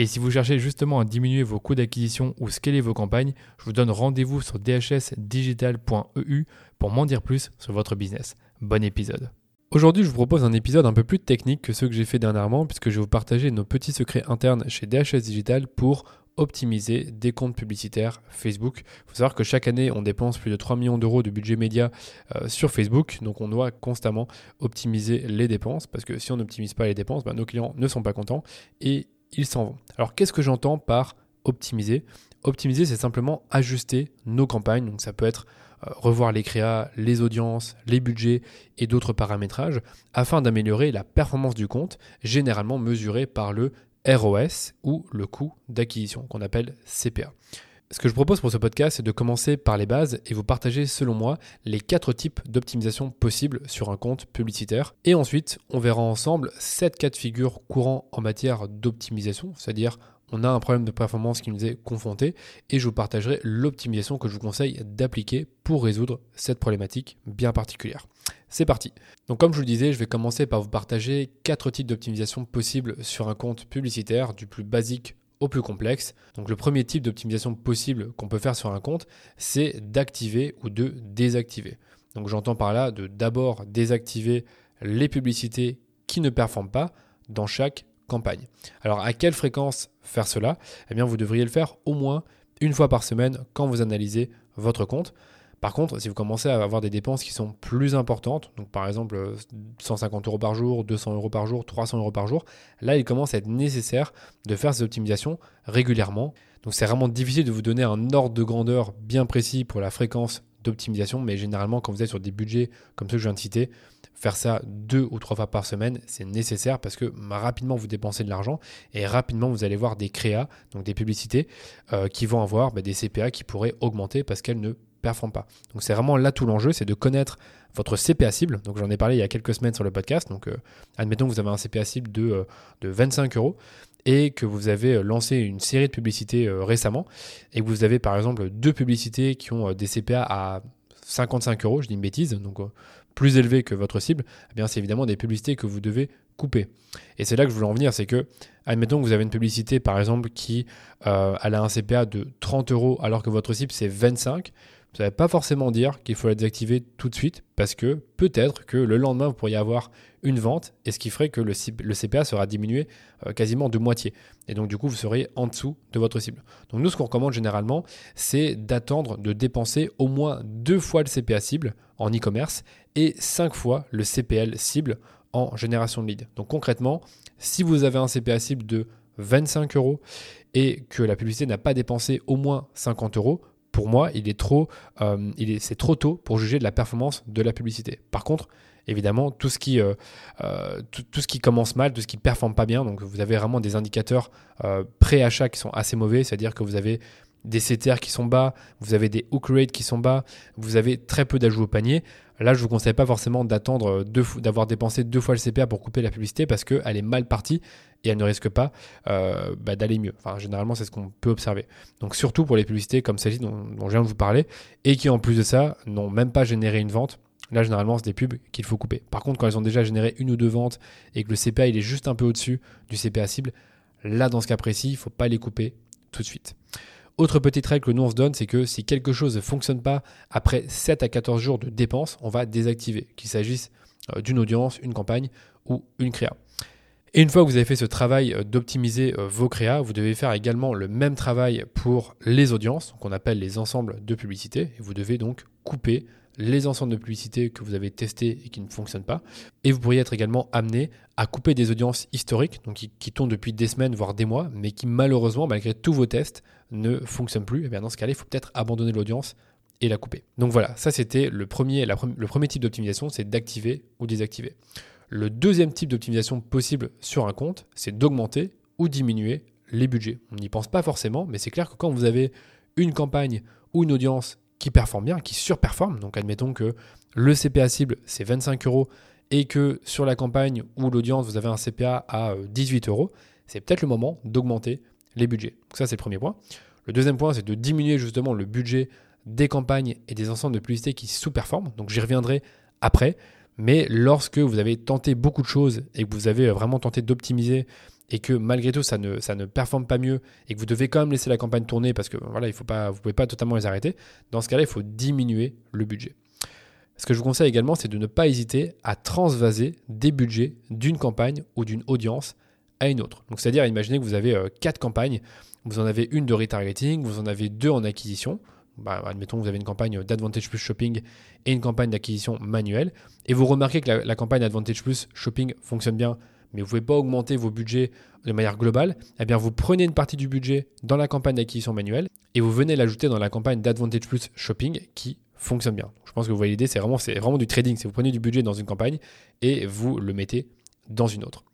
Et si vous cherchez justement à diminuer vos coûts d'acquisition ou scaler vos campagnes, je vous donne rendez-vous sur dhsdigital.eu pour m'en dire plus sur votre business. Bon épisode. Aujourd'hui, je vous propose un épisode un peu plus technique que ceux que j'ai fait dernièrement, puisque je vais vous partager nos petits secrets internes chez DHS Digital pour optimiser des comptes publicitaires Facebook. Il faut savoir que chaque année, on dépense plus de 3 millions d'euros de budget média euh, sur Facebook, donc on doit constamment optimiser les dépenses, parce que si on n'optimise pas les dépenses, bah, nos clients ne sont pas contents et ils s'en vont. Alors qu'est-ce que j'entends par optimiser? Optimiser, c'est simplement ajuster nos campagnes, donc ça peut être euh, revoir les créas, les audiences, les budgets et d'autres paramétrages afin d'améliorer la performance du compte, généralement mesurée par le ROS ou le coût d'acquisition qu'on appelle CPA. Ce que je propose pour ce podcast, c'est de commencer par les bases et vous partager, selon moi, les quatre types d'optimisation possibles sur un compte publicitaire. Et ensuite, on verra ensemble sept cas de figure courants en matière d'optimisation, c'est-à-dire on a un problème de performance qui nous est confronté et je vous partagerai l'optimisation que je vous conseille d'appliquer pour résoudre cette problématique bien particulière. C'est parti. Donc comme je vous le disais, je vais commencer par vous partager quatre types d'optimisation possibles sur un compte publicitaire, du plus basique au plus complexe. Donc le premier type d'optimisation possible qu'on peut faire sur un compte, c'est d'activer ou de désactiver. Donc j'entends par là de d'abord désactiver les publicités qui ne performent pas dans chaque campagne. Alors à quelle fréquence faire cela? Eh bien vous devriez le faire au moins une fois par semaine quand vous analysez votre compte. Par contre, si vous commencez à avoir des dépenses qui sont plus importantes, donc par exemple 150 euros par jour, 200 euros par jour, 300 euros par jour, là il commence à être nécessaire de faire ces optimisations régulièrement. Donc c'est vraiment difficile de vous donner un ordre de grandeur bien précis pour la fréquence d'optimisation, mais généralement quand vous êtes sur des budgets comme ceux que je viens de citer, faire ça deux ou trois fois par semaine, c'est nécessaire parce que rapidement vous dépensez de l'argent et rapidement vous allez voir des créas, donc des publicités, euh, qui vont avoir bah, des CPA qui pourraient augmenter parce qu'elles ne performent pas. Donc c'est vraiment là tout l'enjeu, c'est de connaître votre CPA cible. Donc j'en ai parlé il y a quelques semaines sur le podcast. Donc euh, admettons que vous avez un CPA cible de, euh, de 25 euros et que vous avez lancé une série de publicités récemment et que vous avez par exemple deux publicités qui ont des CPA à 55 euros, je dis une bêtise, donc plus élevé que votre cible, eh bien c'est évidemment des publicités que vous devez couper. Et c'est là que je voulais en venir, c'est que, admettons que vous avez une publicité par exemple qui euh, a un CPA de 30 euros alors que votre cible c'est 25, ça ne pas forcément dire qu'il faut la désactiver tout de suite parce que peut-être que le lendemain, vous pourriez avoir une vente et ce qui ferait que le, CPA sera diminué euh, quasiment de moitié. Et donc, du coup, vous serez en dessous de votre cible. Donc, nous, ce qu'on recommande généralement, c'est d'attendre de dépenser au moins deux fois le CPA cible en e-commerce et cinq fois le CPL cible en génération de leads. Donc, concrètement, si vous avez un CPA cible de 25 euros et que la publicité n'a pas dépensé au moins 50 euros, pour moi, il est trop, euh, c'est trop tôt pour juger de la performance de la publicité. Par contre, évidemment, tout ce qui, euh, euh, tout, ce qui commence mal, tout ce qui ne performe pas bien, donc vous avez vraiment des indicateurs pré-achat qui sont assez mauvais, c'est-à-dire que vous avez des CTR qui sont bas, vous avez des hook rates qui sont bas, vous avez très peu d'ajouts au panier. Là, je ne vous conseille pas forcément d'attendre d'avoir dépensé deux fois le CPA pour couper la publicité parce qu'elle est mal partie et elle ne risque pas euh, bah, d'aller mieux. Enfin, généralement, c'est ce qu'on peut observer. Donc, surtout pour les publicités comme celle-ci dont, je viens de vous parler et qui, en plus de ça, n'ont même pas généré une vente. Là, généralement, c'est des pubs qu'il faut couper. Par contre, quand elles ont déjà généré une ou deux ventes et que le CPA il est juste un peu au-dessus du CPA cible, là, dans ce cas précis, il ne faut pas les couper tout de suite. Autre petite règle que nous on se donne, c'est que si quelque chose ne fonctionne pas après 7 à 14 jours de dépenses, on va désactiver, qu'il s'agisse euh, d'une audience, une campagne ou une créa. Et une fois que vous avez fait ce travail euh, d'optimiser euh, vos créas, vous devez faire également le même travail pour les audiences, qu'on appelle les ensembles de publicité, vous devez donc couper les ensembles de publicité que vous avez testés et qui ne fonctionnent pas. Et vous pourriez être également amené à couper des audiences historiques, donc qui, tournent depuis des semaines, voire des mois, mais qui malheureusement, malgré tous vos tests, ne fonctionnent plus. Et bien dans ce cas-là, il faut peut-être abandonner l'audience et la couper. Donc voilà, ça c'était le premier type d'optimisation, c'est d'activer ou désactiver. Le deuxième type d'optimisation possible sur un compte, c'est d'augmenter ou diminuer les budgets. On n'y pense pas forcément, mais c'est clair que quand vous avez une campagne ou une audience qui performe bien, qui surperforme, donc admettons que le CPA cible c'est 25 euros et que sur la campagne ou l'audience vous avez un CPA à 18 euh, euros, c'est peut-être le moment d'augmenter les budgets. Donc ça c'est le premier point. Le deuxième point c'est de diminuer justement le budget des campagnes et des ensembles de publicité qui sous-performent. Donc j'y reviendrai après. Mais lorsque vous avez tenté beaucoup de choses et que vous avez vraiment tenté d'optimiser et que malgré tout ça ne, performe pas mieux et que vous devez quand même laisser la campagne tourner parce que voilà, il faut pas, pouvez pas totalement les arrêter, dans ce cas-là, il faut diminuer le budget. Ce que je vous conseille également, c'est de ne pas hésiter à transvaser des budgets d'une campagne ou d'une audience à une autre. Donc c'est-à-dire, imaginez que vous avez euh, quatre campagnes, vous en avez une de retargeting, vous en avez deux en acquisition. Bah, admettons que vous avez une campagne d'Advantage Plus Shopping et une campagne d'acquisition manuelle, et vous remarquez que la, campagne Advantage Plus Shopping fonctionne bien mais vous ne pouvez pas augmenter vos budgets de manière globale, eh bien vous prenez une partie du budget dans la campagne d'acquisition manuelle et vous venez l'ajouter dans la campagne d'Advantage Plus Shopping qui fonctionne bien. Je pense que vous voyez l'idée, c'est vraiment, vraiment du trading. C'est vous prenez du budget dans une campagne et vous le mettez dans une autre.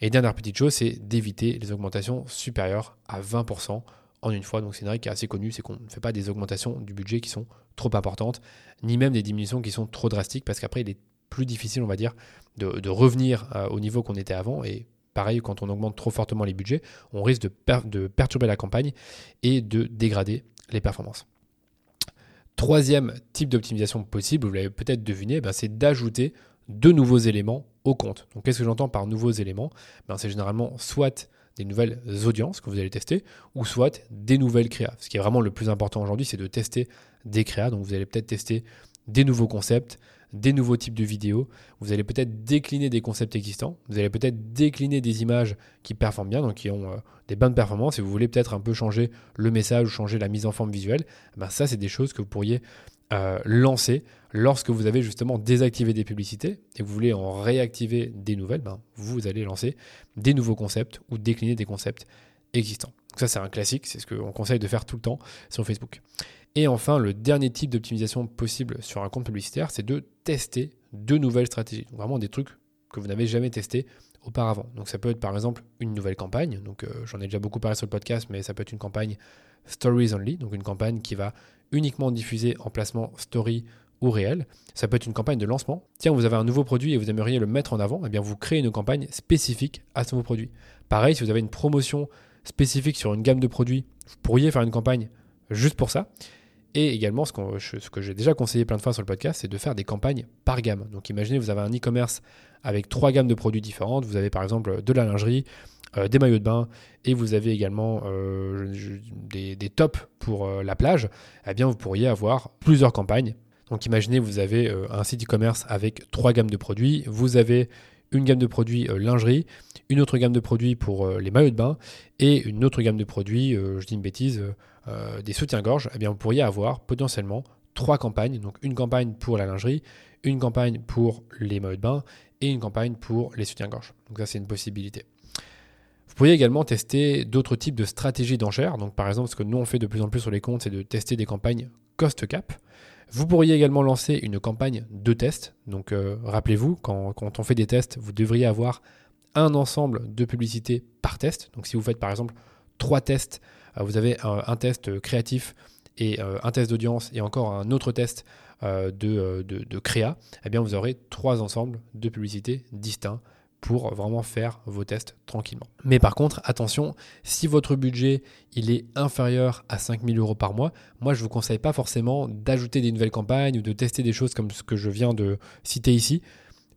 Et dernière petite chose, c'est d'éviter les augmentations supérieures à 20% en une fois. Donc c'est une règle qui est assez connue, c'est qu'on ne fait pas des augmentations du budget qui sont trop importantes, ni même des diminutions qui sont trop drastiques, parce qu'après il est plus difficile, on va dire, de, revenir euh, au niveau qu'on était avant. Et pareil, quand on augmente trop fortement les budgets, on risque de, perturber la campagne et de dégrader les performances. Troisième type d'optimisation possible, vous l'avez peut-être deviné, ben, c'est d'ajouter de nouveaux éléments au compte. Donc qu'est-ce que j'entends par nouveaux éléments? Ben, C'est généralement soit des nouvelles audiences que vous allez tester, ou soit des nouvelles créas. Ce qui est vraiment le plus important aujourd'hui, c'est de tester des créas. Donc vous allez peut-être tester des nouveaux concepts, des nouveaux types de vidéos, vous allez peut-être décliner des concepts existants, vous allez peut-être décliner des images qui performent bien, donc qui ont euh, des bonnes performances, et vous voulez peut-être un peu changer le message ou changer la mise en forme visuelle, eh ben ça c'est des choses que vous pourriez euh, lancer lorsque vous avez justement désactivé des publicités et que vous voulez en réactiver des nouvelles, ben, vous allez lancer des nouveaux concepts ou décliner des concepts existants. ça c'est un classique, c'est ce qu'on conseille de faire tout le temps sur Facebook. Et enfin, le dernier type d'optimisation possible sur un compte publicitaire, c'est de tester de nouvelles stratégies. vraiment des trucs que vous n'avez jamais testés auparavant. Donc ça peut être par exemple une nouvelle campagne. Donc euh, j'en ai déjà beaucoup parlé sur le podcast, mais ça peut être une campagne Stories Only, donc une campagne qui va uniquement diffuser en placement story ou réel. Ça peut être une campagne de lancement. Tiens, vous avez un nouveau produit et vous aimeriez le mettre en avant, eh bien vous créez une campagne spécifique à ce nouveau produit. Pareil, si vous avez une promotion spécifique sur une gamme de produits, vous pourriez faire une campagne juste pour ça. Et également, ce, que j'ai déjà conseillé plein de fois sur le podcast, c'est de faire des campagnes par gamme. Donc imaginez, vous avez un e-commerce avec trois gammes de produits différentes. Vous avez par exemple de la lingerie, euh, des maillots de bain et vous avez également euh, des, tops pour euh, la plage. Eh bien, vous pourriez avoir plusieurs campagnes. Donc imaginez, vous avez un site e-commerce avec trois gammes de produits. Vous avez une gamme de produits lingerie, une autre gamme de produits pour les maillots de bain et une autre gamme de produits, je dis une bêtise, euh, des soutiens-gorge, eh bien, vous pourriez avoir potentiellement trois campagnes. Donc une campagne pour la lingerie, une campagne pour les maillots de bain et une campagne pour les soutiens-gorge. Donc ça, c'est une possibilité. Vous pourriez également tester d'autres types de stratégies d'enchères. Donc par exemple, ce que nous on fait de plus en plus sur les comptes, c'est de tester des campagnes cost cap. Vous pourriez également lancer une campagne de test. Donc euh, rappelez-vous, quand, on fait des tests, vous devriez avoir un ensemble de publicités par test. Donc si vous faites par exemple trois tests euh, vous avez un, test créatif et euh, un test d'audience et encore un autre test de, de, créa, eh bien vous aurez trois ensembles de publicités distincts pour vraiment faire vos tests tranquillement. Mais par contre, attention, si votre budget il est inférieur à 5000 euros par mois, moi je ne vous conseille pas forcément d'ajouter des nouvelles campagnes ou de tester des choses comme ce que je viens de citer ici.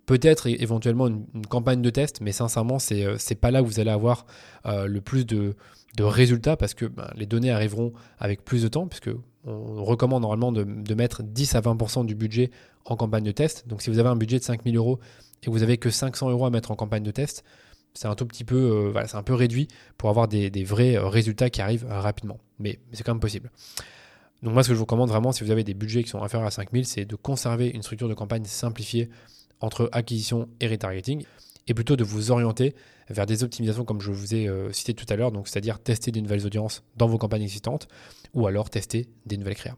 Peut-être éventuellement une, campagne de test, mais sincèrement, c'est n'est pas là où vous allez avoir le plus de, de résultats parce que ben, les données arriveront avec plus de temps, puisque on recommande normalement de, mettre 10 à 20% du budget en campagne de test. Donc si vous avez un budget de 5000 euros et que vous avez que 500 euros à mettre en campagne de test, c'est un tout petit peu, euh, réduit pour avoir des, vrais euh, résultats qui arrivent euh, rapidement. Mais, c'est quand même possible. Donc moi, ce que je vous recommande vraiment, si vous avez des budgets qui sont inférieurs à 5000, c'est de conserver une structure de campagne simplifiée entre acquisition et retargeting, et plutôt de vous orienter vers des optimisations comme je vous ai euh, cité tout à l'heure, donc c'est-à-dire tester des nouvelles audiences dans vos campagnes existantes, ou alors tester des nouvelles créas.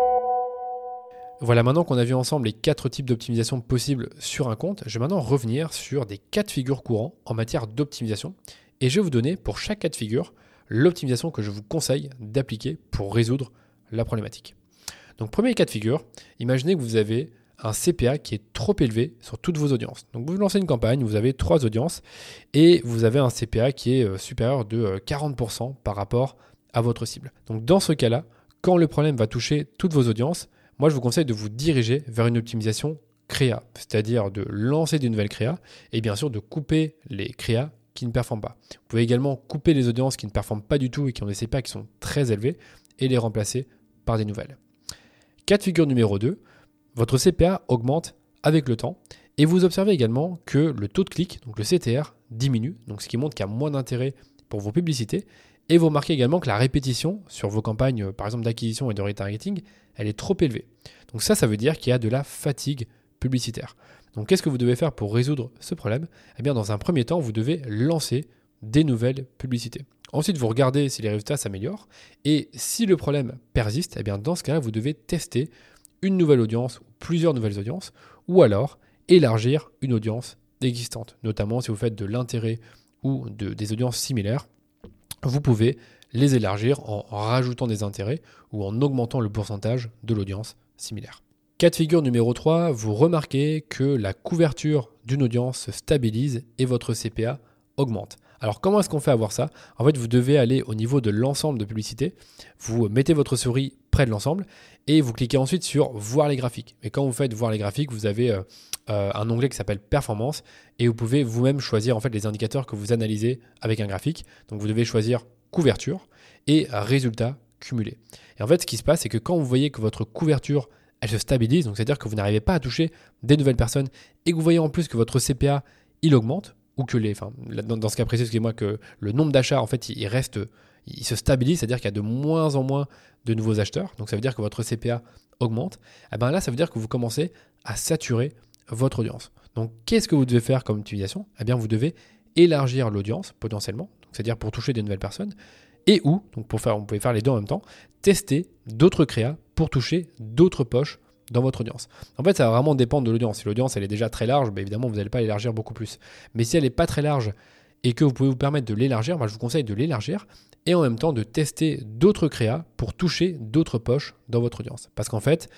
Voilà, maintenant qu'on a vu ensemble les quatre types d'optimisation possibles sur un compte, je vais maintenant revenir sur des cas de figure courants en matière d'optimisation et je vais vous donner pour chaque cas de figure l'optimisation que je vous conseille d'appliquer pour résoudre la problématique. Donc premier cas de figure, imaginez que vous avez un CPA qui est trop élevé sur toutes vos audiences. Donc vous lancez une campagne, vous avez trois audiences et vous avez un CPA qui est euh, supérieur de 40% euh, par rapport à votre cible. Donc dans ce cas-là, quand le problème va toucher toutes vos audiences, moi je vous conseille de vous diriger vers une optimisation créa, c'est-à-dire de lancer des nouvelles créas et bien sûr de couper les créas qui ne performent pas. Vous pouvez également couper les audiences qui ne performent pas du tout et qui ont des CPA qui sont très élevés et les remplacer par des nouvelles. Cas de figure numéro 2, votre CPA augmente avec le temps et vous observez également que le taux de clic, donc le CTR, diminue, ce qui montre qu'il y a moins d'intérêt pour vos publicités et vous remarquez également que la répétition sur vos campagnes, par exemple d'acquisition et de retargeting, elle est trop élevée. Donc ça, ça veut dire qu'il y a de la fatigue publicitaire. Donc qu'est-ce que vous devez faire pour résoudre ce problème? Eh bien, dans un premier temps, vous devez lancer des nouvelles publicités. Ensuite, vous regardez si les résultats s'améliorent. Et si le problème persiste, eh bien, dans ce cas-là, vous devez tester une nouvelle audience ou plusieurs nouvelles audiences, ou alors élargir une audience existante, notamment si vous faites de l'intérêt ou de, des audiences similaires. Vous pouvez les élargir en rajoutant des intérêts ou en augmentant le pourcentage de l'audience similaire. Cas de figure numéro 3, vous remarquez que la couverture d'une audience se stabilise et votre CPA augmente. Alors comment est-ce qu'on fait à voir ça? En fait, vous devez aller au niveau de l'ensemble de publicité, vous mettez votre souris près de l'ensemble et vous cliquez ensuite sur voir les graphiques. Et quand vous faites voir les graphiques, vous avez euh, euh, un onglet qui s'appelle performance et vous pouvez vous-même choisir en fait les indicateurs que vous analysez avec un graphique. Donc vous devez choisir couverture et résultat cumulé. Et en fait, ce qui se passe, c'est que quand vous voyez que votre couverture, elle se stabilise, donc c'est-à-dire que vous n'arrivez pas à toucher des nouvelles personnes, et que vous voyez en plus que votre CPA, il augmente, ou que les, enfin, dans, ce cas précis, excusez-moi, que le nombre d'achats, en fait, il, reste, il se stabilise, c'est-à-dire qu'il y a de moins en moins de nouveaux acheteurs, donc ça veut dire que votre CPA augmente, et eh bien là, ça veut dire que vous commencez à saturer votre audience. Donc, qu'est-ce que vous devez faire comme utilisation? Eh bien, vous devez élargir l'audience potentiellement, c'est-à-dire pour toucher des nouvelles personnes, et ou, donc pour faire, on pouvez faire les deux en même temps, tester d'autres créas pour toucher d'autres poches dans votre audience. En fait, ça va vraiment dépendre de l'audience. Si l'audience elle est déjà très large, bah, évidemment, vous n'allez pas l'élargir beaucoup plus. Mais si elle n'est pas très large et que vous pouvez vous permettre de l'élargir, bah, je vous conseille de l'élargir et en même temps de tester d'autres créas pour toucher d'autres poches dans votre audience. Parce qu'en fait,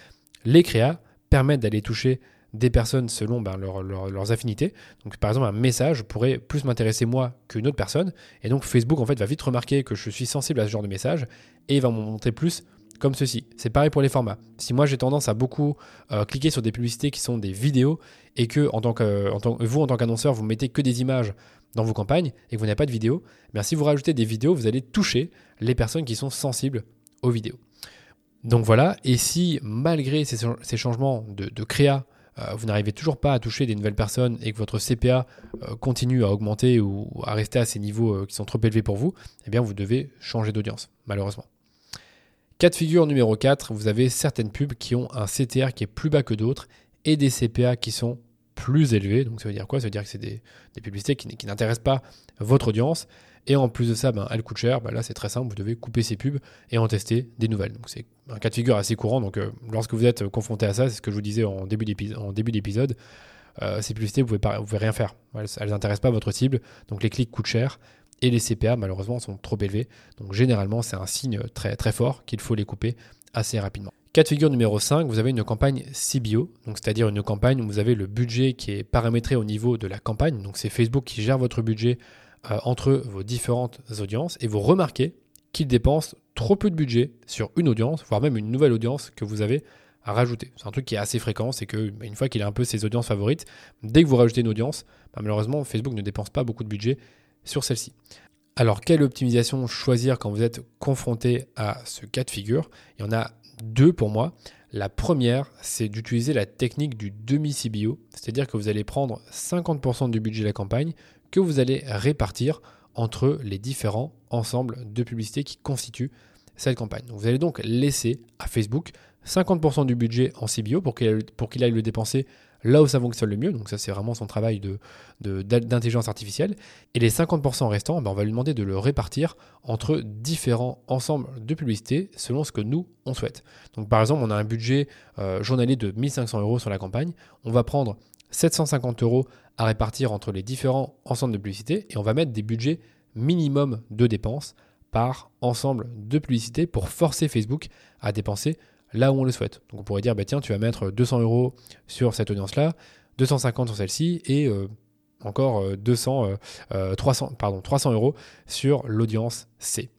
les créas permettent d'aller toucher des personnes selon ben, leurs affinités. Donc par exemple un message pourrait plus m'intéresser moi qu'une autre personne. Et donc Facebook en fait va vite remarquer que je suis sensible à ce genre de message et va me montrer plus comme ceci. C'est pareil pour les formats. Si moi j'ai tendance à beaucoup euh, cliquer sur des publicités qui sont des vidéos et que vous en tant qu'annonceur vous mettez que des images dans vos campagnes et que vous n'avez pas de vidéos, eh si vous rajoutez des vidéos, vous allez toucher les personnes qui sont sensibles aux vidéos. Donc voilà, et si malgré ces, changements de, créa euh, vous n'arrivez toujours pas à toucher des nouvelles personnes et que votre CPA euh, continue à augmenter ou à rester à ces niveaux qui sont trop élevés pour vous, eh bien vous devez changer d'audience, malheureusement. Cas de figure numéro 4, vous avez certaines pubs qui ont un CTR qui est plus bas que d'autres et des CPA qui sont plus élevés. Donc ça veut dire quoi? Ça veut dire que c'est des, publicités qui n'intéressent pas votre audience et en plus de ça, ben, elle coûte cher. Ben là, c'est très simple, vous devez couper ces pubs et en tester des nouvelles. Donc c'est un cas de figure assez courant. Donc euh, lorsque vous êtes confronté à ça, c'est ce que je vous disais en début d'épisode, ces publicités, vous ne pouvez, pouvez, rien faire. Elles n'intéressent pas votre cible, donc les clics coûtent cher et les CPA malheureusement sont trop élevés. Donc généralement c'est un signe très fort qu'il faut les couper assez rapidement. Cas de figure numéro 5, vous avez une campagne CBO, donc c'est-à-dire une campagne où vous avez le budget qui est paramétré au niveau de la campagne. Donc c'est Facebook qui gère votre budget euh, entre vos différentes audiences et vous remarquez qu'il dépense trop peu de budget sur une audience, voire même une nouvelle audience que vous avez à rajouter. C'est un truc qui est assez fréquent, c'est que bah, fois qu'il a un peu ses audiences favorites, dès que vous rajoutez une audience, bah, malheureusement Facebook ne dépense pas beaucoup de budget sur celle-ci. Alors quelle optimisation choisir quand vous êtes confronté à ce cas de figure? Il y en a deux pour moi. La première, c'est d'utiliser la technique du demi-CBO, c'est-à-dire que vous allez prendre 50% du budget de la campagne que vous allez répartir entre les différents ensembles de publicités qui constituent cette campagne. vous allez donc laisser à Facebook 50% du budget en CBO pour qu'il aille le dépenser là où ça fonctionne le mieux. Donc ça, c'est vraiment son travail d'intelligence de, artificielle. Et les 50% restants, ben, on va lui demander de le répartir entre différents ensembles de publicités selon ce que nous, on souhaite. Donc par exemple, on a un budget euh, journalier de 1500 euros sur la campagne. On va prendre 750 euros à répartir entre les différents ensembles de publicités et on va mettre des budgets minimum de dépenses par ensemble de publicités pour forcer Facebook à dépenser là où on le souhaite. Donc on pourrait dire, bah, tiens, tu vas mettre 200 euros sur cette audience-là, 250 sur celle-ci et euh, encore 200, euh, 300, euh, pardon, 300 euros sur l'audience C.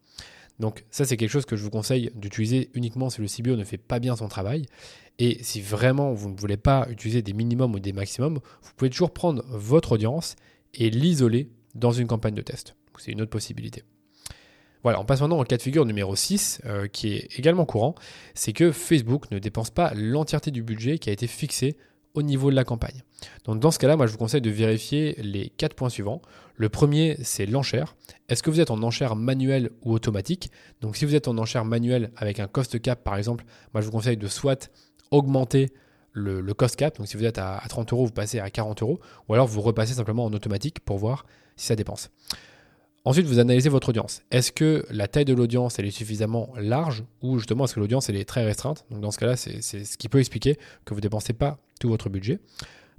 Donc ça, c'est quelque chose que je vous conseille d'utiliser uniquement si le CBO ne fait pas bien son travail. Et si vraiment vous ne voulez pas utiliser des minimums ou des maximums, vous pouvez toujours prendre votre audience et l'isoler dans une campagne de test. C'est une autre possibilité. Voilà, on passe maintenant au cas de figure numéro 6, euh, qui est également courant, c'est que Facebook ne dépense pas l'entièreté du budget qui a été fixé au niveau de la campagne. Donc dans ce cas-là, moi je vous conseille de vérifier les quatre points suivants. Le premier, c'est l'enchère. Est-ce que vous êtes en enchère manuelle ou automatique? Donc si vous êtes en enchère manuelle avec un cost cap par exemple, moi je vous conseille de soit augmenter le, cost cap, donc si vous êtes à, à 30 euros, vous passez à 40 euros, ou alors vous repassez simplement en automatique pour voir si ça dépense. Ensuite, vous analysez votre audience. Est-ce que la taille de l'audience est suffisamment large ou justement est-ce que l'audience est très restreinte? Donc dans ce cas-là, c'est ce qui peut expliquer que vous ne dépensez pas tout votre budget.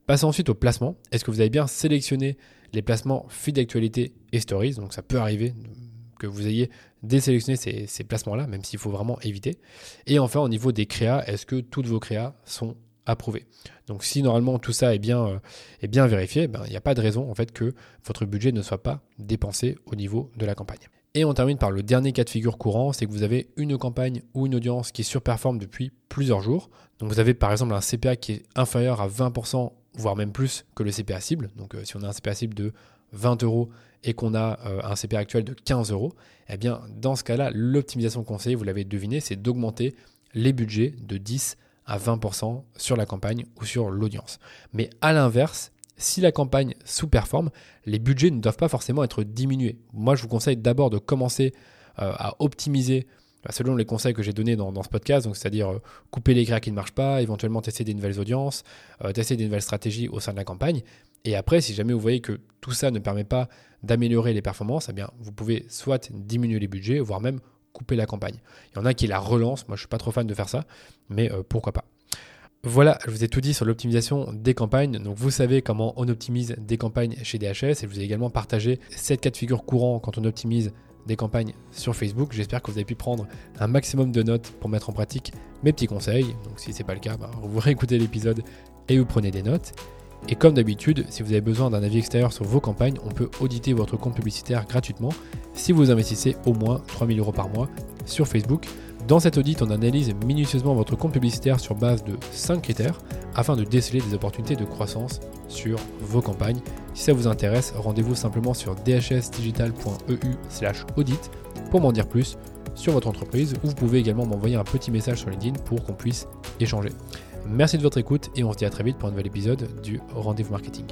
Passez ensuite au placement. Est-ce que vous avez bien sélectionné les placements feed d'actualité et stories? Donc ça peut arriver que vous ayez désélectionné ces placements-là, même s'il faut vraiment éviter. Et enfin, au niveau des créas, est-ce que toutes vos créas sont approuvé. Donc si normalement tout ça est bien, euh, est bien vérifié, ben, il n'y a pas de raison en fait que votre budget ne soit pas dépensé au niveau de la campagne. Et on termine par le dernier cas de figure courant, c'est que vous avez une campagne ou une audience qui surperforme depuis plusieurs jours. Donc vous avez par exemple un CPA qui est inférieur à 20%, voire même plus que le CPA cible. Donc euh, si on a un CPA cible de 20 euros et qu'on a euh, un CPA actuel de 15 euros, eh bien dans ce cas-là, l'optimisation conseillée, vous l'avez deviné, c'est d'augmenter les budgets de 10 à 20% sur la campagne ou sur l'audience. Mais à l'inverse, si la campagne sous-performe, les budgets ne doivent pas forcément être diminués. Moi, je vous conseille d'abord de commencer euh, à optimiser bah, selon les conseils que j'ai donnés dans, ce podcast, donc c'est-à-dire euh, couper les créas qui ne marchent pas, éventuellement tester des nouvelles audiences, euh, tester des nouvelles stratégies au sein de la campagne. Et après, si jamais vous voyez que tout ça ne permet pas d'améliorer les performances, eh bien, vous pouvez soit diminuer les budgets, voire même couper la campagne. Il y en a qui la relancent, moi je suis pas trop fan de faire ça, mais euh, pourquoi pas. Voilà, je vous ai tout dit sur l'optimisation des campagnes. Donc vous savez comment on optimise des campagnes chez DHS et je vous ai également partagé 7 cas de figure courants quand on optimise des campagnes sur Facebook. J'espère que vous avez pu prendre un maximum de notes pour mettre en pratique mes petits conseils. Donc si ce n'est pas le cas, bah, vous réécoutez l'épisode et vous prenez des notes. Et comme d'habitude, si vous avez besoin d'un avis extérieur sur vos campagnes, on peut auditer votre compte publicitaire gratuitement si vous investissez au moins 3000 euros par mois sur Facebook. Dans cet audit, on analyse minutieusement votre compte publicitaire sur base de 5 critères afin de déceler des opportunités de croissance sur vos campagnes. Si ça vous intéresse, rendez-vous simplement sur dhsdigital.eu/audit pour m'en dire plus sur votre entreprise ou vous pouvez également m'envoyer un petit message sur LinkedIn pour qu'on puisse échanger. Merci de votre écoute et on se dit à très vite pour un nouvel épisode du Rendez-vous Marketing.